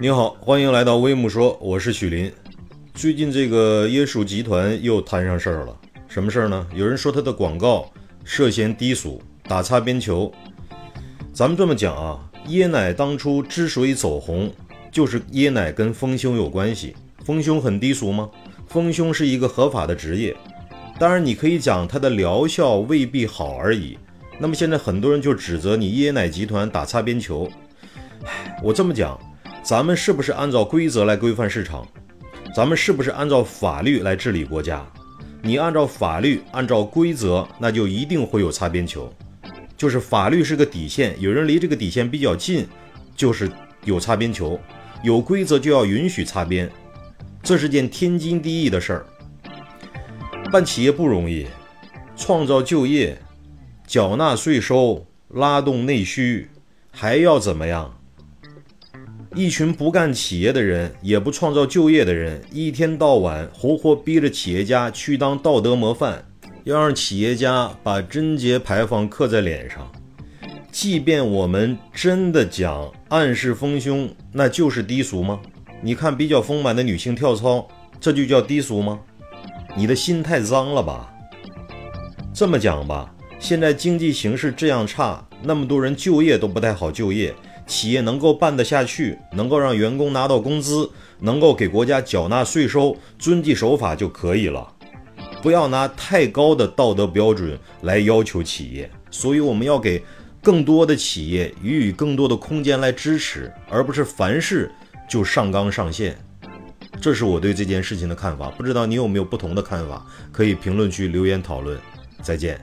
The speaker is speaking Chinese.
你好，欢迎来到微木说，我是许林。最近这个椰树集团又摊上事儿了，什么事儿呢？有人说他的广告涉嫌低俗，打擦边球。咱们这么讲啊，椰奶当初之所以走红，就是椰奶跟丰胸有关系。丰胸很低俗吗？丰胸是一个合法的职业，当然你可以讲它的疗效未必好而已。那么现在很多人就指责你椰奶集团打擦边球。唉，我这么讲。咱们是不是按照规则来规范市场？咱们是不是按照法律来治理国家？你按照法律，按照规则，那就一定会有擦边球。就是法律是个底线，有人离这个底线比较近，就是有擦边球。有规则就要允许擦边，这是件天经地义的事儿。办企业不容易，创造就业、缴纳税收、拉动内需，还要怎么样？一群不干企业的人，也不创造就业的人，一天到晚活活逼着企业家去当道德模范，要让企业家把贞洁牌坊刻在脸上。即便我们真的讲暗示丰胸，那就是低俗吗？你看比较丰满的女性跳操，这就叫低俗吗？你的心太脏了吧？这么讲吧，现在经济形势这样差，那么多人就业都不太好就业。企业能够办得下去，能够让员工拿到工资，能够给国家缴纳税收，遵纪守法就可以了。不要拿太高的道德标准来要求企业。所以我们要给更多的企业予以更多的空间来支持，而不是凡事就上纲上线。这是我对这件事情的看法。不知道你有没有不同的看法？可以评论区留言讨论。再见。